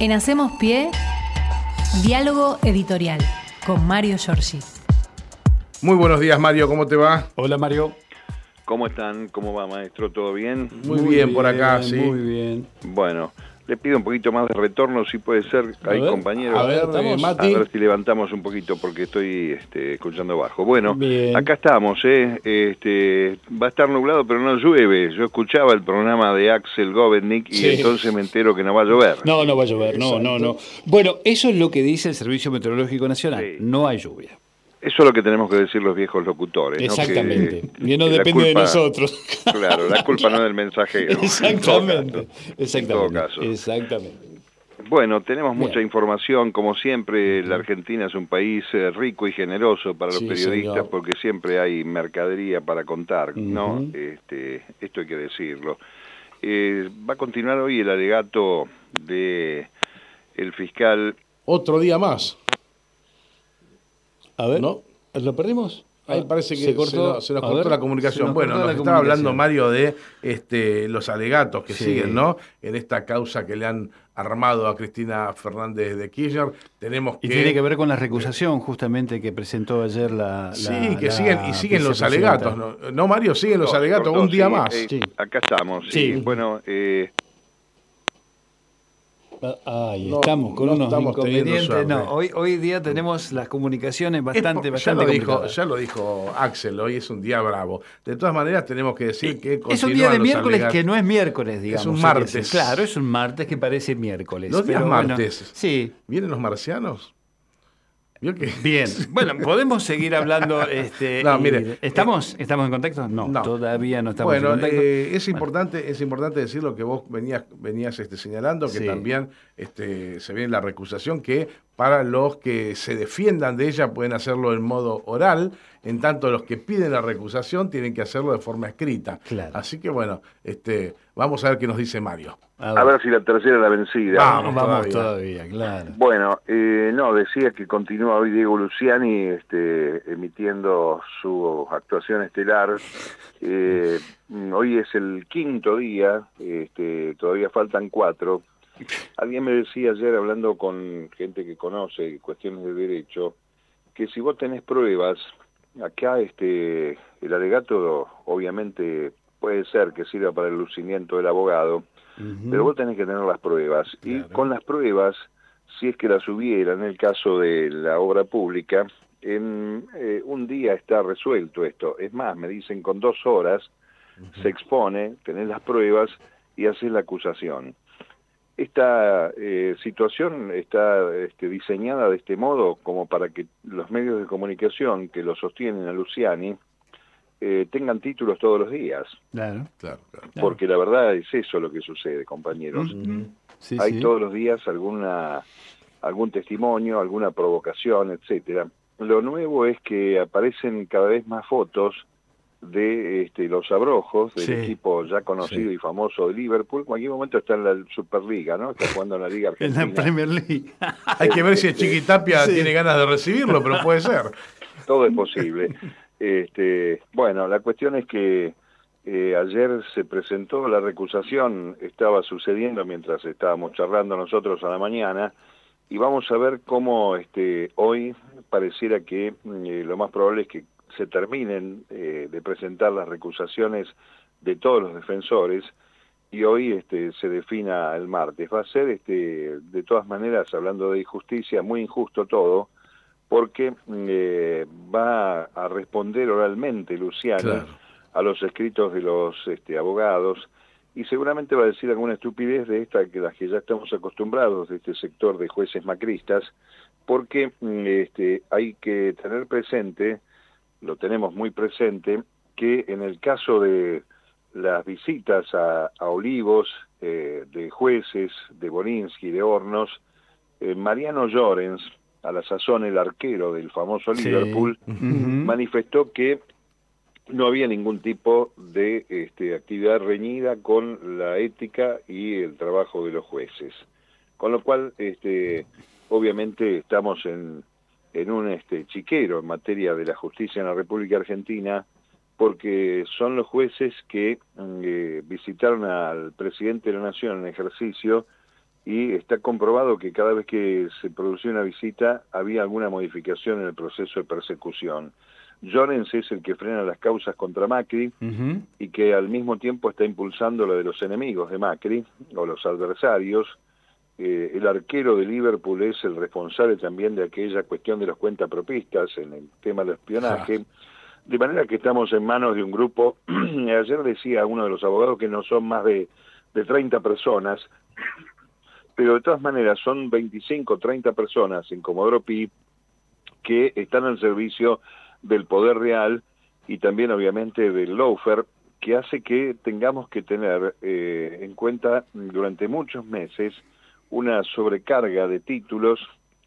En Hacemos Pie, diálogo editorial con Mario Giorgi. Muy buenos días, Mario, ¿cómo te va? Hola, Mario. ¿Cómo están? ¿Cómo va, maestro? ¿Todo bien? Muy, bien, por acá, sí. Muy bien. Bueno, le pido un poquito más de retorno, si puede ser, A hay ver, compañeros. A ver, ¿Estamos? eh, A Mati. ver si levantamos un poquito porque estoy este, escuchando bajo. Bueno, Bien. acá estamos, ¿eh? Este, va a estar nublado, pero no llueve. Yo escuchaba el programa de Axel Govednik y Sí. entonces me entero que no va a llover. No, no va a llover, no, no, no. Bueno, eso es lo que dice el Servicio Meteorológico Nacional. Sí. No hay lluvia. Eso es lo que tenemos que decir los viejos locutores. ¿no? Exactamente. Que- Y no que depende de nosotros. Claro, la culpa no es del mensajero. Exactamente. Exactamente. En todo caso. Exactamente. Bueno, tenemos Bien. mucha información, como siempre, la Argentina es un país eh, rico y generoso para los Sí, periodistas señor. porque siempre hay mercadería para contar, ¿no? Este, esto hay que decirlo. Eh, va a continuar hoy el alegato de el fiscal Otro día más. A ver, ¿No? ¿lo perdimos? Ahí Ah, parece que se, cortó, se nos, se nos a cortó ver, la comunicación. nos bueno, nos estaba hablando. Mario de este, los alegatos que Sí. siguen, ¿no? En esta causa que le han armado a Cristina Fernández de Kirchner. Tenemos que... Y tiene que ver con la recusación justamente que presentó ayer la. la- Sí, que la siguen, y siguen los alegatos, ¿no? No, Mario, siguen los No, alegatos cortó, un día sí, más. eh, Sí. Acá estamos. Sí. Sí. Bueno, eh, Ahí No, estamos con no unos estamos teniendo inconvenientes. suerte. No, hoy, hoy día tenemos las comunicaciones Es bastante, por- bastante ya, lo dijo, ya lo dijo Axel, hoy es un día bravo. De todas maneras, tenemos que decir que Es un día de miércoles que no es miércoles, digamos. un hay que martes. Claro, es un martes que parece miércoles. Los días pero bueno, martes. sí, ¿Vienen los marcianos? Bien. Bueno, podemos seguir hablando. Este, No, mire, ¿Estamos, ¿Estamos en contacto? No, No. todavía no estamos Bueno, en contacto. eh, es importante, es importante decir lo que vos venías, venías este, señalando, que Sí. también este, se viene la recusación que para los que se defiendan de ella pueden hacerlo en modo oral, en tanto los que piden la recusación tienen que hacerlo de forma escrita. Claro. Así que bueno, este, vamos a ver qué nos dice Mario. a ver si la tercera es la vencida. Vamos. vamos todavía. todavía. claro. Bueno, eh, no, decía que continúa hoy Diego Luciani este, emitiendo su actuación estelar. Eh, hoy es el quinto día, este, todavía faltan cuatro. Alguien me decía ayer, hablando con gente que conoce cuestiones de derecho, que si vos tenés pruebas, acá este, el alegato obviamente puede ser que sirva para el lucimiento del abogado, pero vos tenés que tener las pruebas. Y con las pruebas, si es que las hubiera en el caso de la obra pública, en eh, un día está resuelto esto. Es más, me dicen con dos horas se expone, tenés las pruebas y haces la acusación. Esta eh, situación está este, diseñada de este modo como para que los medios de comunicación que lo sostienen a Luciani eh, tengan títulos todos los días, Claro. Claro, porque la verdad es eso lo que sucede, compañeros. Sí, Hay sí. todos los días alguna algún testimonio, alguna provocación, etcétera. Lo nuevo es que aparecen cada vez más fotos de este, los abrojos del Sí. equipo ya conocido Sí. y famoso de Liverpool. En cualquier momento está en la Superliga, ¿no? Está jugando en la Liga En Argentina. la Premier League. Hay que ver si el Chiquitapia Sí. tiene ganas de recibirlo, pero puede ser. todo es posible. Este, bueno, la cuestión es que eh, ayer se presentó la recusación, estaba sucediendo mientras estábamos charlando nosotros a la mañana, y vamos a ver cómo este, hoy pareciera que mm, eh, lo más probable es que se terminen eh, de presentar las recusaciones de todos los defensores y hoy este, se defina el martes. Va a ser, este, de todas maneras, hablando de injusticia, muy injusto todo, porque eh, va a responder oralmente Luciano Claro. a los escritos de los este, abogados y seguramente va a decir alguna estupidez de esta que las que ya estamos acostumbrados de este sector de jueces macristas, porque mm, este, hay que tener presente, lo tenemos muy presente, que en el caso de las visitas a, a Olivos, eh, de jueces, de Borinsky, de Hornos, eh, Mariano Llorens, a la sazón el arquero del famoso Sí. Liverpool, manifestó que no había ningún tipo de este, actividad reñida con la ética y el trabajo de los jueces. Con lo cual, este, obviamente estamos en, en un este, chiquero en materia de la justicia en la República Argentina, porque son los jueces que eh, visitaron al presidente de la Nación en ejercicio y está comprobado que cada vez que se producía una visita había alguna modificación en el proceso de persecución. Llorens es el que frena las causas contra Macri y que al mismo tiempo está impulsando la de los enemigos de Macri o los adversarios. Eh, el arquero de Liverpool es el responsable también de aquella cuestión de los cuentapropistas en el tema del espionaje. De manera que estamos en manos de un grupo, ayer decía uno de los abogados que no son más de, de 30 personas, pero de todas maneras son 25, 30 personas en Comodoro Pi que están al servicio del poder real y también obviamente del lawfare, que hace que tengamos que tener eh, en cuenta durante muchos meses una sobrecarga de títulos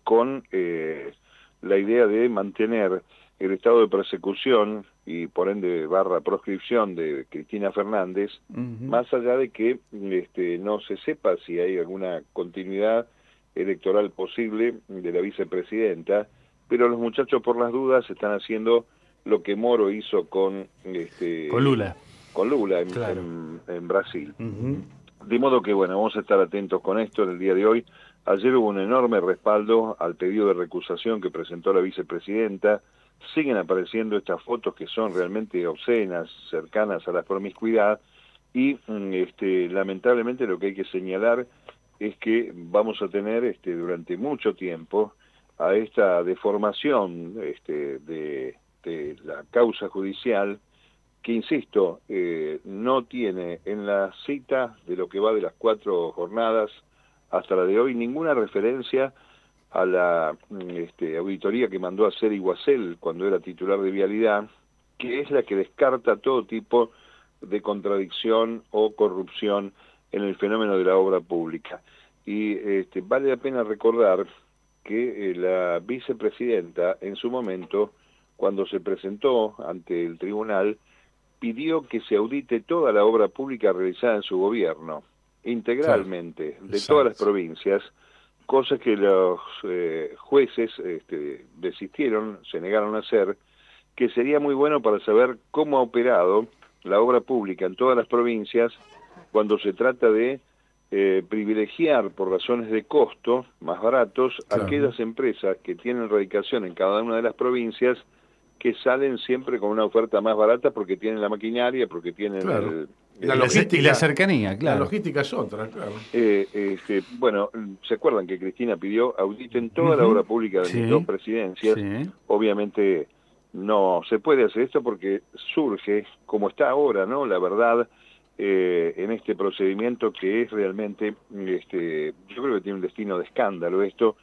con eh, la idea de mantener el estado de persecución y por ende barra proscripción de Cristina Fernández, más allá de que este, no se sepa si hay alguna continuidad electoral posible de la vicepresidenta, pero los muchachos por las dudas están haciendo lo que Moro hizo con este con Lula. con Lula en, en, Brasil. De modo que bueno vamos a estar atentos con esto en el día de hoy. Ayer hubo un enorme respaldo al pedido de recusación que presentó la vicepresidenta siguen apareciendo estas fotos que son realmente obscenas cercanas a la promiscuidad y mm, este lamentablemente lo que hay que señalar es que vamos a tener este durante mucho tiempo a esta deformación este, de, la causa judicial que, insisto, eh, no tiene en la cita de lo que va de las cuatro jornadas hasta la de hoy ninguna referencia a la este, auditoría que mandó a hacer Iguacel cuando era titular de Vialidad, que es la que descarta todo tipo de contradicción o corrupción en el fenómeno de la obra pública. Y este, vale la pena recordar que eh, la vicepresidenta en su momento, cuando se presentó ante el tribunal, pidió que se audite toda la obra pública realizada en su gobierno, integralmente, de todas las provincias, cosa que los eh, jueces este, desistieron, se negaron a hacer, que sería muy bueno para saber cómo ha operado la obra pública en todas las provincias cuando se trata de eh, privilegiar por razones de costo más baratos aquellas empresas que tienen radicación en cada una de las provincias que salen siempre con una oferta más barata porque tienen la maquinaria, porque tienen la logística, y la cercanía, claro. La logística es otra, claro. Eh, este, bueno, ¿se acuerdan que Cristina pidió auditen toda la obra pública de las dos presidencias? Obviamente no se puede hacer esto porque surge, como está ahora, ¿no? La verdad eh, en este procedimiento que es realmente, este, yo creo que tiene un destino de escándalo esto,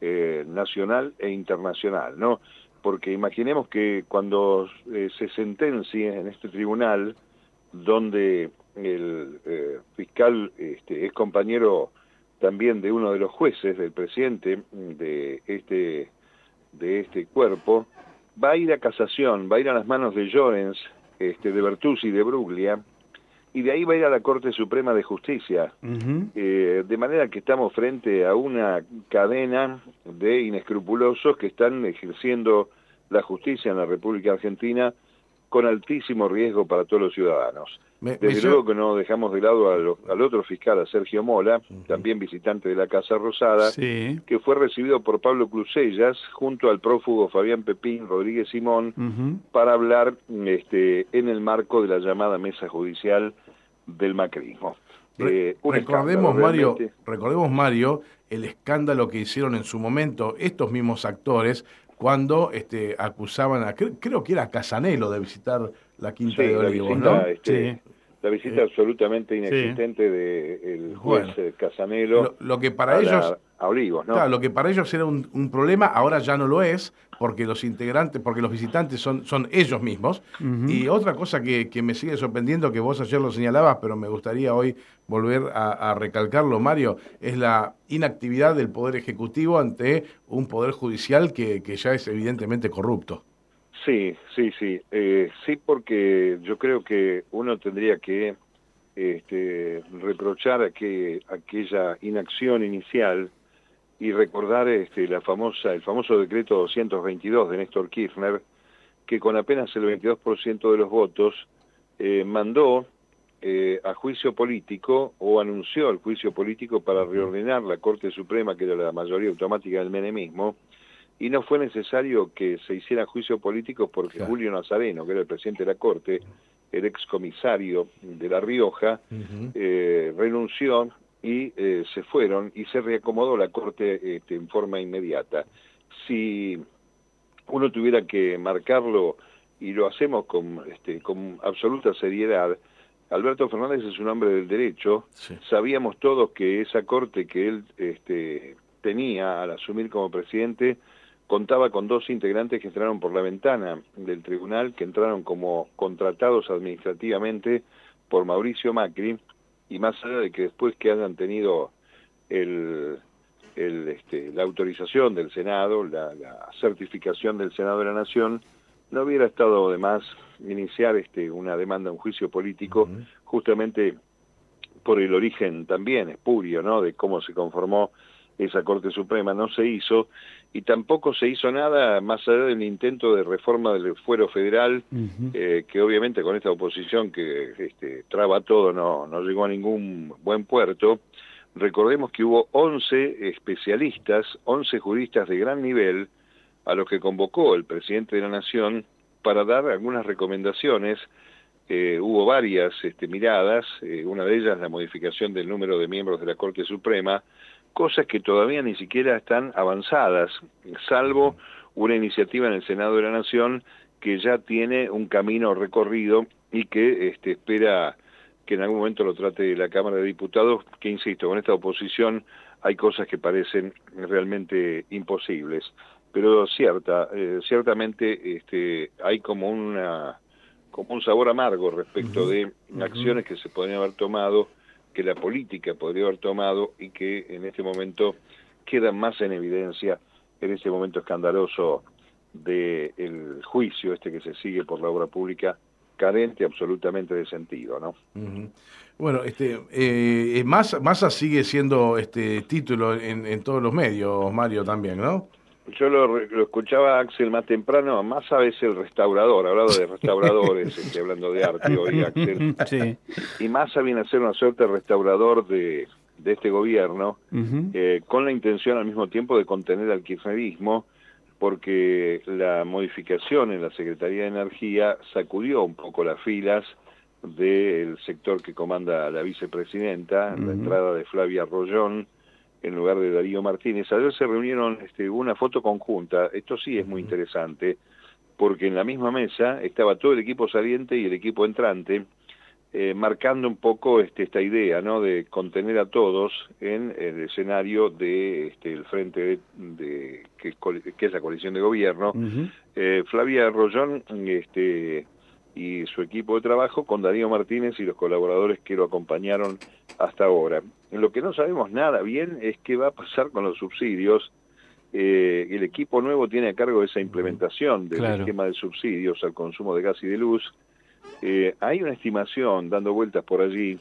eh, nacional e internacional, ¿no? Porque imaginemos que cuando eh, se sentencie en este tribunal, donde el fiscal este, es compañero también de uno de los jueces, del presidente de este, de este cuerpo, va a ir a casación, va a ir a las manos de Llorens, este, de Bertuzzi de Bruglia, y de ahí va a ir a la Corte Suprema de Justicia. Eh, de manera que estamos frente a una cadena de inescrupulosos que están ejerciendo la justicia en la República Argentina con altísimo riesgo para todos los ciudadanos. Desde luego que no dejamos de lado al, otro fiscal, a Sergio Mola, también visitante de la Casa Rosada, que fue recibido por Pablo Crucellas junto al prófugo Fabián Pepín Rodríguez Simón para hablar este, en el marco de la llamada mesa judicial del macrismo. Eh, recordemos, Mario, recordemos, Mario, el escándalo que hicieron en su momento estos mismos actores cuando este, acusaban a, creo, que era Casanelo de visitar la Quinta de Olivos, ¿no? Este, la visita absolutamente inexistente del juez eh, Casanelo lo, que para ellos a Olivos, ¿no? Claro, lo que para ellos era un, problema, ahora ya no lo es, porque los integrantes, porque los visitantes son, son ellos mismos. Y otra cosa que, me sigue sorprendiendo, que vos ayer lo señalabas, pero me gustaría hoy volver a, recalcarlo, Mario, es la inactividad del Poder Ejecutivo ante un Poder Judicial que, que ya es evidentemente corrupto. Sí, sí, sí. Eh, sí, porque yo creo que uno tendría que este, reprochar que aquella inacción inicial y recordar este, la famosa, el famoso decreto 222 de Néstor Kirchner, que con apenas el 22% de los votos eh, mandó eh, a juicio político o anunció el juicio político para reordenar la Corte Suprema, que era la mayoría automática del menemismo, y no fue necesario que se hiciera juicio político porque Julio Nazareno, que era el presidente de la Corte, el excomisario de La Rioja, eh, renunció y eh, se fueron y se reacomodó la Corte este, en forma inmediata. Si uno tuviera que marcarlo, y lo hacemos con, este, con absoluta seriedad, Alberto Fernández es un hombre del derecho, sabíamos todos que esa Corte que él este, tenía al asumir como presidente, contaba con dos integrantes que entraron por la ventana del tribunal, que entraron como contratados administrativamente por Mauricio Macri, y más allá de que después que hayan tenido el, este, la autorización del Senado, la, certificación del Senado de la Nación, no hubiera estado de más iniciar este, una demanda, un juicio político, justamente por el origen también espurio, ¿no?, de cómo se conformó esa Corte Suprema, no se hizo, y tampoco se hizo nada más allá del intento de reforma del fuero federal, eh, que obviamente con esta oposición que este, traba todo no, no llegó a ningún buen puerto. Recordemos que hubo 11 especialistas, 11 juristas de gran nivel, a los que convocó el presidente de la Nación para dar algunas recomendaciones. Eh, hubo varias este, miradas, eh, una de ellas la modificación del número de miembros de la Corte Suprema, cosas que todavía ni siquiera están avanzadas, salvo una iniciativa en el Senado de la Nación que ya tiene un camino recorrido y que este, espera que en algún momento lo trate la Cámara de Diputados, que insisto, con esta oposición hay cosas que parecen realmente imposibles. Pero cierta, eh, ciertamente este, hay como una como un sabor amargo respecto de acciones que se podrían haber tomado que la política podría haber tomado y que en este momento quedan más en evidencia en este momento escandaloso del juicio este que se sigue por la obra pública carente absolutamente de sentido, ¿no? Bueno, este, eh, Massa, sigue siendo este título en, en todos los medios, Mario, también, ¿no? Yo lo, escuchaba Axel más temprano, más sabes el restaurador, hablado de restauradores, este, hablando de arte hoy, Axel. Y Massa viene a ser una suerte de restaurador de, de este gobierno, eh, con la intención al mismo tiempo de contener al kirchnerismo, porque la modificación en la Secretaría de Energía sacudió un poco las filas del sector que comanda la vicepresidenta, la entrada de Flavia Rollón, en lugar de Darío Martínez. Ayer se reunieron este, una foto conjunta, esto sí es muy interesante, porque en la misma mesa estaba todo el equipo saliente y el equipo entrante, eh, marcando un poco este, esta idea ¿no? de contener a todos en el escenario de este, el frente de, que, es la coalición de gobierno. Eh, Flavia Rollón este, y su equipo de trabajo con Darío Martínez y los colaboradores que lo acompañaron hasta ahora. Lo que no sabemos nada bien es qué va a pasar con los subsidios. Eh, el equipo nuevo tiene a cargo esa implementación del esquema de subsidios al consumo de gas y de luz. Eh, hay una estimación dando vueltas por allí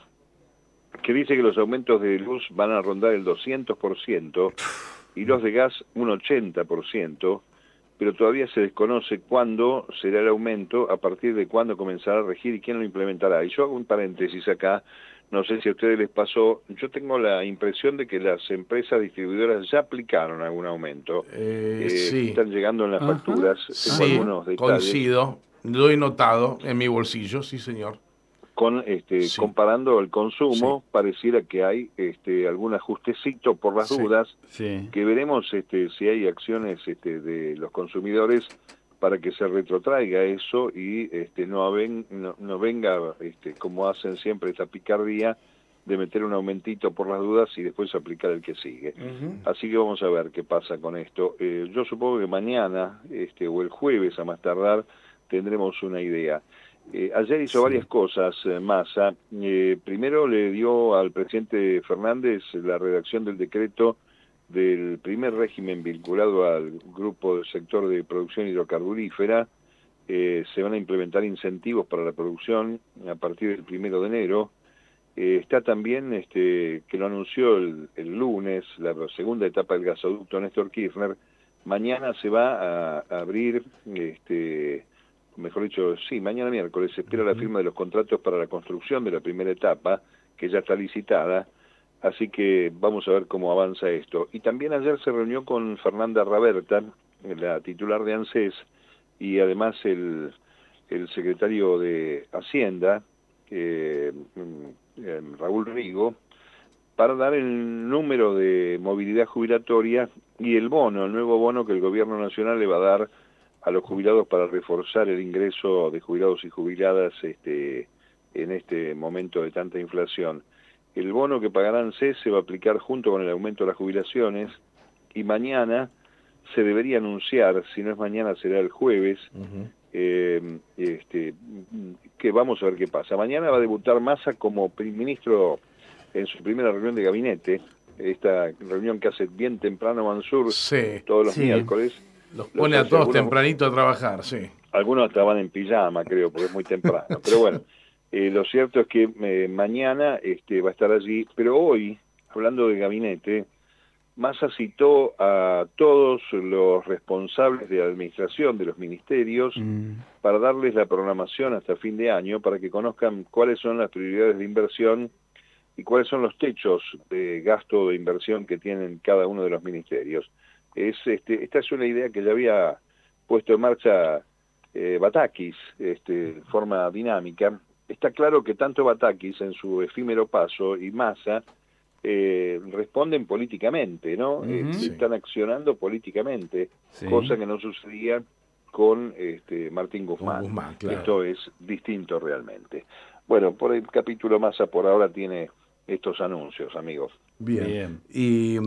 que dice que los aumentos de luz van a rondar el 200% y los de gas un 80% pero todavía se desconoce cuándo será el aumento, a partir de cuándo comenzará a regir y quién lo implementará. Y yo hago un paréntesis acá, no sé si a ustedes les pasó, yo tengo la impresión de que las empresas distribuidoras ya aplicaron algún aumento. Eh, eh sí. Están llegando en las facturas. Sí, coincido, lo he notado en mi bolsillo, sí señor con este, comparando el consumo, pareciera que hay este, algún ajustecito por las dudas, que veremos este, si hay acciones este, de los consumidores para que se retrotraiga eso y este, no, no, venga, este, como hacen siempre, esta picardía de meter un aumentito por las dudas y después aplicar el que sigue. Así que vamos a ver qué pasa con esto. Eh, yo supongo que mañana este, o el jueves a más tardar tendremos una idea. Eh, ayer hizo varias cosas, eh, Massa. Eh, primero le dio al presidente Fernández la redacción del decreto del primer régimen vinculado al grupo del sector de producción hidrocarburífera. se van a implementar incentivos para la producción a partir del primero de enero. está también, este, que lo anunció el, el, lunes, la segunda etapa del gasoducto Néstor Kirchner. Mañana se va a, a abrir este, mejor dicho, sí, mañana miércoles se espera la firma de los contratos para la construcción de la primera etapa, que ya está licitada, así que vamos a ver cómo avanza esto. Y también ayer se reunió con Fernanda Raberta, la titular de ANSES, y además el, el secretario de Hacienda, eh, Raúl Rigo, para dar el número de movilidad jubilatoria y el bono, el nuevo bono que el gobierno nacional le va a dar a los jubilados para reforzar el ingreso de jubilados y jubiladas este, en este momento de tanta inflación. El bono que pagarán CES se va a aplicar junto con el aumento de las jubilaciones y mañana se debería anunciar, si no es mañana será el jueves, eh, este, que vamos a ver qué pasa. Mañana va a debutar Massa como ministro en su primera reunión de gabinete, esta reunión que hace bien temprano Mansur todos los miércoles. Los pone a todos tempranito a trabajar, sí. Algunos estaban en pijama, creo, porque es muy temprano. Pero bueno, eh, lo cierto es que eh, mañana este, va a estar allí, pero hoy, hablando de gabinete, Massa citó a todos los responsables de administración de los ministerios mm. para darles la programación hasta fin de año, para que conozcan cuáles son las prioridades de inversión y cuáles son los techos de gasto de inversión que tienen cada uno de los ministerios. Es, este, esta es una idea que ya había puesto en marcha eh, Batakis este, de forma dinámica. Está claro que tanto Batakis en su efímero paso y Massa eh, responden políticamente, ¿no? Eh, están accionando políticamente, cosa que no sucedía con este, Martín Guzmán. Esto es distinto realmente. Bueno, por el capítulo Massa por ahora tiene estos anuncios, amigos. Bien. Y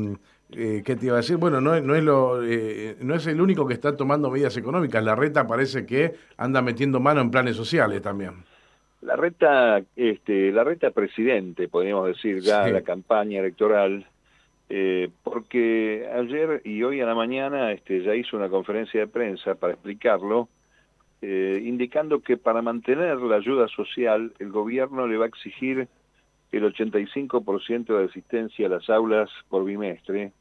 eh, qué te iba a decir, bueno, no, no es lo, eh, no es el único que está tomando medidas económicas. La Reta parece que anda metiendo mano en planes sociales también. La Reta, este, la Reta presidente, podríamos decir ya la campaña electoral, eh, porque ayer y hoy a la mañana este, ya hizo una conferencia de prensa para explicarlo, indicando que para mantener la ayuda social el gobierno le va a exigir el 85% de asistencia a las aulas por bimestre,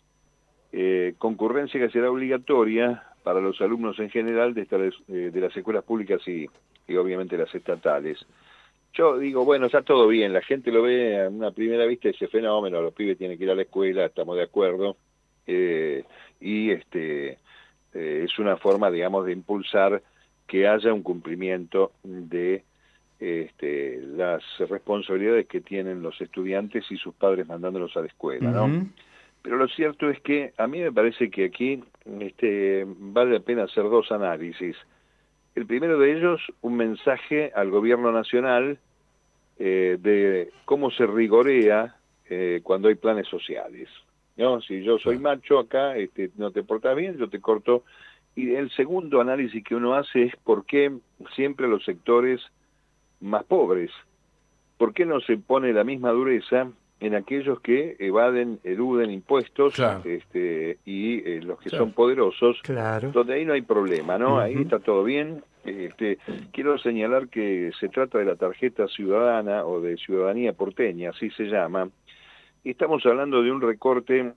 eh, concurrencia que será obligatoria para los alumnos en general de, eh, de las escuelas públicas y, y, obviamente las estatales. Yo digo, bueno, está todo bien, la gente lo ve a una primera vista ese fenómeno, los pibes tienen que ir a la escuela, estamos de acuerdo, eh, y este es una forma, digamos, de impulsar que haya un cumplimiento de este, las responsabilidades que tienen los estudiantes y sus padres mandándolos a la escuela, ¿no? Pero lo cierto es que a mí me parece que aquí este, vale la pena hacer dos análisis. El primero de ellos, un mensaje al gobierno nacional eh, de cómo se rigorea eh, cuando hay planes sociales. ¿no? Si yo soy macho acá, este, no te portas bien, yo te corto. Y el segundo análisis que uno hace es por qué siempre los sectores más pobres. ¿Por qué no se pone la misma dureza en aquellos que evaden, eluden impuestos este, y eh, los que son poderosos, donde ahí no hay problema, ¿no? Ahí está todo bien. Este, quiero señalar que se trata de la tarjeta ciudadana o de ciudadanía porteña, así se llama, estamos hablando de un recorte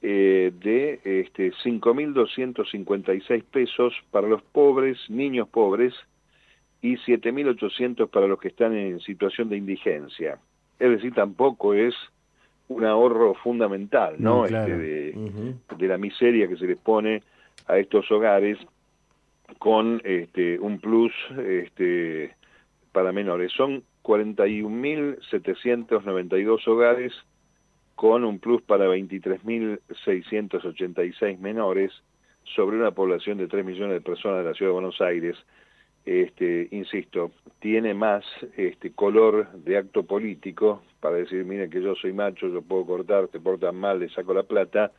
eh, de este, 5.256 pesos para los pobres, niños pobres, y 7.800 para los que están en situación de indigencia. Es decir, tampoco es un ahorro fundamental, ¿no? este, de, la miseria que se les pone a estos hogares con este, un plus este, para menores. Son 41.792 hogares con un plus para 23.686 menores sobre una población de 3 millones de personas de la Ciudad de Buenos Aires este, insisto, tiene más este, color de acto político para decir, mire que yo soy macho, yo puedo cortar, te portan mal, le saco la plata,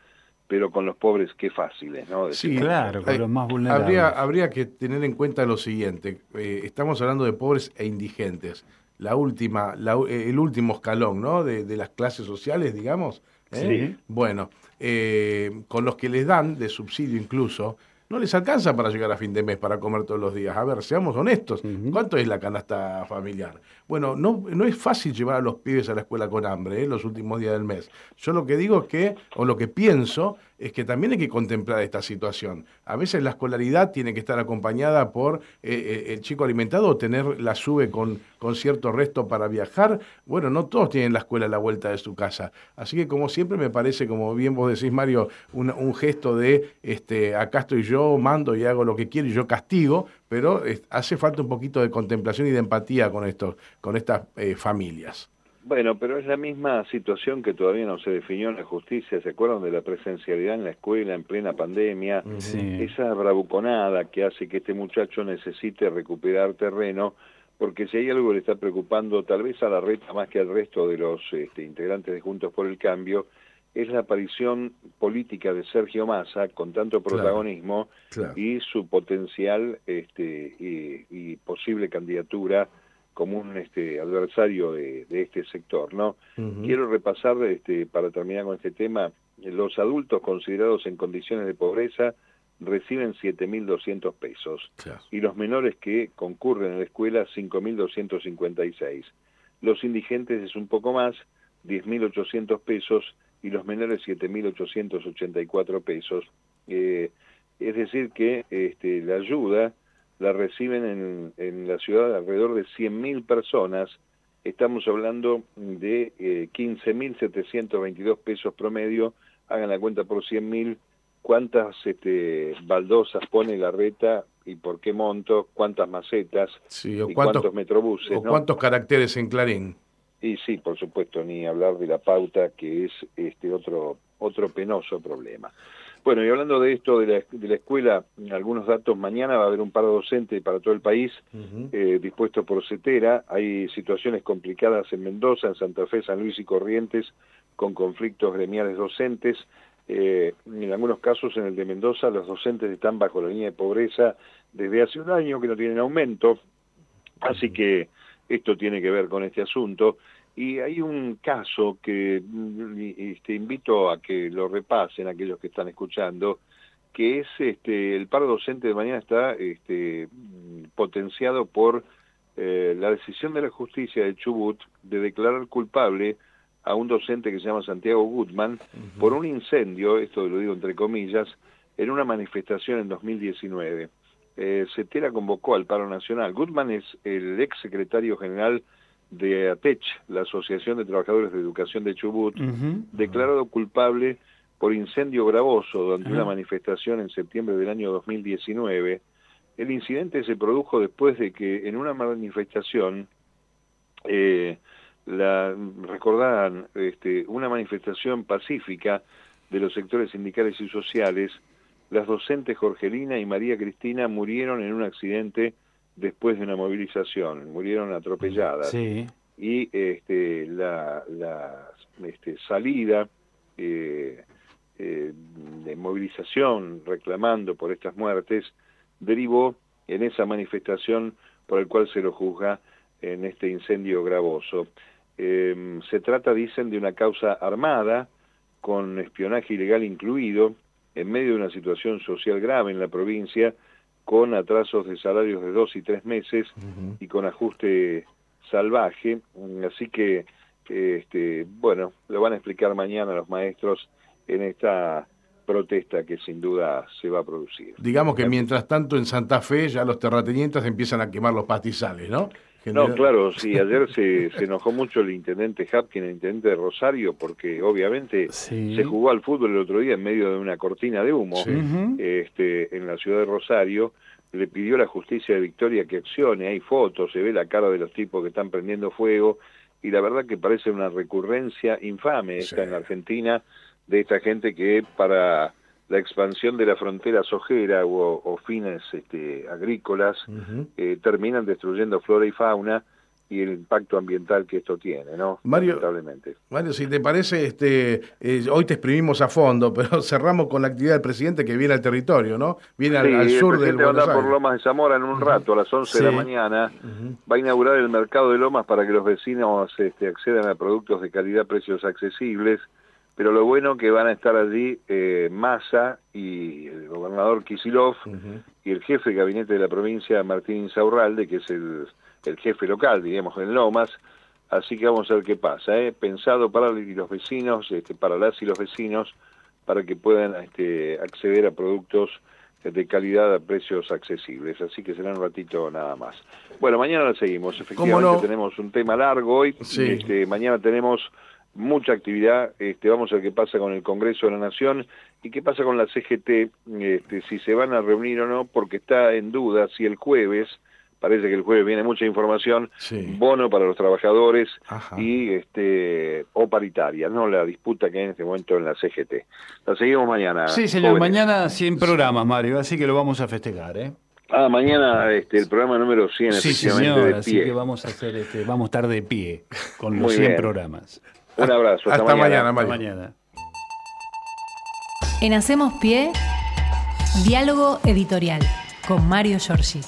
pero con los pobres qué fáciles, ¿no? sí, claro, con los más vulnerables. Habría, habría que tener en cuenta lo siguiente, eh, estamos hablando de pobres e indigentes, la última, el último escalón, ¿no? De, de las clases sociales, digamos. ¿eh? Sí. Bueno, eh, con los que les dan, de subsidio incluso, no les alcanza para llegar a fin de mes para comer todos los días. A ver, seamos honestos, ¿cuánto es la canasta familiar? Bueno, no, no es fácil llevar a los pibes a la escuela con hambre ¿eh? los últimos días del mes. Yo lo que digo es que, o lo que pienso, es que también hay que contemplar esta situación. A veces la escolaridad tiene que estar acompañada por eh, eh, el chico alimentado o tener la sube con, con cierto resto para viajar. Bueno, no todos tienen la escuela a la vuelta de su casa. Así que como siempre me parece, como bien vos decís, Mario, un, gesto de este, acá estoy yo, mando y hago lo que quiero y yo castigo, pero hace falta un poquito de contemplación y de empatía con, con estas eh, familias. Bueno, pero es la misma situación que todavía no se definió en la justicia. ¿Se acuerdan de la presencialidad en la escuela en plena pandemia? Esa bravuconada que hace que este muchacho necesite recuperar terreno, porque si hay algo que le está preocupando tal vez a la reta más que al resto de los este, integrantes de Juntos por el Cambio, es la aparición política de Sergio Massa con tanto protagonismo y su potencial este, y posible candidatura como un este, adversario de, este sector, ¿no? Quiero repasar, este, para terminar con este tema, los adultos considerados en condiciones de pobreza reciben 7.200 pesos y los menores que concurren a la escuela 5.256. Los indigentes es un poco más, 10.800 pesos y los menores 7.884 pesos. Eh, es decir que este, la ayuda la reciben en, en la ciudad alrededor de 100.000 personas. Estamos hablando de eh, 15.722 pesos promedio. Hagan la cuenta por 100.000. ¿Cuántas este, baldosas pone la reta y por qué monto? ¿Cuántas macetas? Sí, o y cuántos, metrobuses? O cuántos caracteres en Clarín. Y sí, por supuesto, ni hablar de la pauta, que es este otro, otro penoso problema. Bueno, y hablando de esto de la, de la escuela, algunos datos, mañana va a haber un paro docente para todo el país, eh, dispuesto por CETERA, hay situaciones complicadas en Mendoza, en Santa Fe, San Luis y Corrientes, con conflictos gremiales docentes, eh, en algunos casos en el de Mendoza los docentes están bajo la línea de pobreza desde hace un año que no tienen aumento, así que esto tiene que ver con este asunto. Y hay un caso que mm, este, invito a que lo repasen aquellos que están escuchando, que es este, el paro docente de mañana está este, mm, potenciado por eh, la decisión de la justicia de Chubut de declarar culpable a un docente que se llama Santiago Gutman por un incendio, esto lo digo entre comillas, en una manifestación en 2019. Eh, Cetera convocó al paro nacional. Gutman es el ex secretario general de ATECH, la Asociación de Trabajadores de Educación de Chubut, declarado culpable por incendio gravoso durante una manifestación en septiembre del año 2019. El incidente se produjo después de que en una manifestación, eh, la, recordaban, este, una manifestación pacífica de los sectores sindicales y sociales, las docentes Jorgelina y María Cristina murieron en un accidente después de una movilización, murieron atropelladas. Y este, la, la este, salida eh, eh, de movilización reclamando por estas muertes derivó en esa manifestación por el cual se lo juzga en este incendio gravoso. Em, se trata, dicen, de una causa armada, con espionaje ilegal incluido, en medio de una situación social grave en la provincia, con atrasos de salarios de dos y tres meses y con ajuste salvaje. Así que, este, bueno, lo van a explicar mañana los maestros en esta protesta que sin duda se va a producir. Digamos que mientras tanto en Santa Fe ya los terratenientes empiezan a quemar los pastizales, ¿no? No, claro, sí, ayer se, se, enojó mucho el intendente Hapkin, el intendente de Rosario, porque obviamente se jugó al fútbol el otro día en medio de una cortina de humo este, en la ciudad de Rosario. Le pidió a la justicia de Victoria que accione, hay fotos, se ve la cara de los tipos que están prendiendo fuego, y la verdad que parece una recurrencia infame esta en Argentina de esta gente que para la expansión de la frontera sojera o, fines este, agrícolas eh, terminan destruyendo flora y fauna y el impacto ambiental que esto tiene, ¿no? Mario, Mario si te parece, este, eh, hoy te exprimimos a fondo, pero cerramos con la actividad del presidente que viene al territorio, ¿no? Viene al, sur del Buenos Aires. por Lomas de Zamora en un rato, a las 11 de la mañana. Va a inaugurar el mercado de Lomas para que los vecinos este, accedan a productos de calidad, precios accesibles pero lo bueno que van a estar allí eh, Massa y el gobernador Kisilov y el jefe de gabinete de la provincia, Martín Insaurralde, que es el, jefe local, digamos, en Lomas, así que vamos a ver qué pasa, ¿eh? pensado para los vecinos, este, para las y los vecinos, para que puedan este, acceder a productos de calidad a precios accesibles. Así que será un ratito nada más. Bueno, mañana la seguimos. Efectivamente tenemos un tema largo hoy. Este, mañana tenemos mucha actividad. Este, vamos a ver qué pasa con el Congreso de la Nación y qué pasa con la CGT, este, si se van a reunir o no, porque está en duda si el jueves parece que el jueves viene mucha información, bono para los trabajadores y este o paritaria, no la disputa que hay en este momento en la CGT. La seguimos mañana. Sí, señor, mañana 100 programas, Mario, así que lo vamos a festejar, ¿eh? Ah, mañana este, el programa número 100, sí, señor, de pie. así que vamos a hacer este, vamos a estar de pie con los 100 programas. Un abrazo, hasta, mañana. Hasta mañana. En Hacemos Pie, diálogo editorial con Mario Giorgi.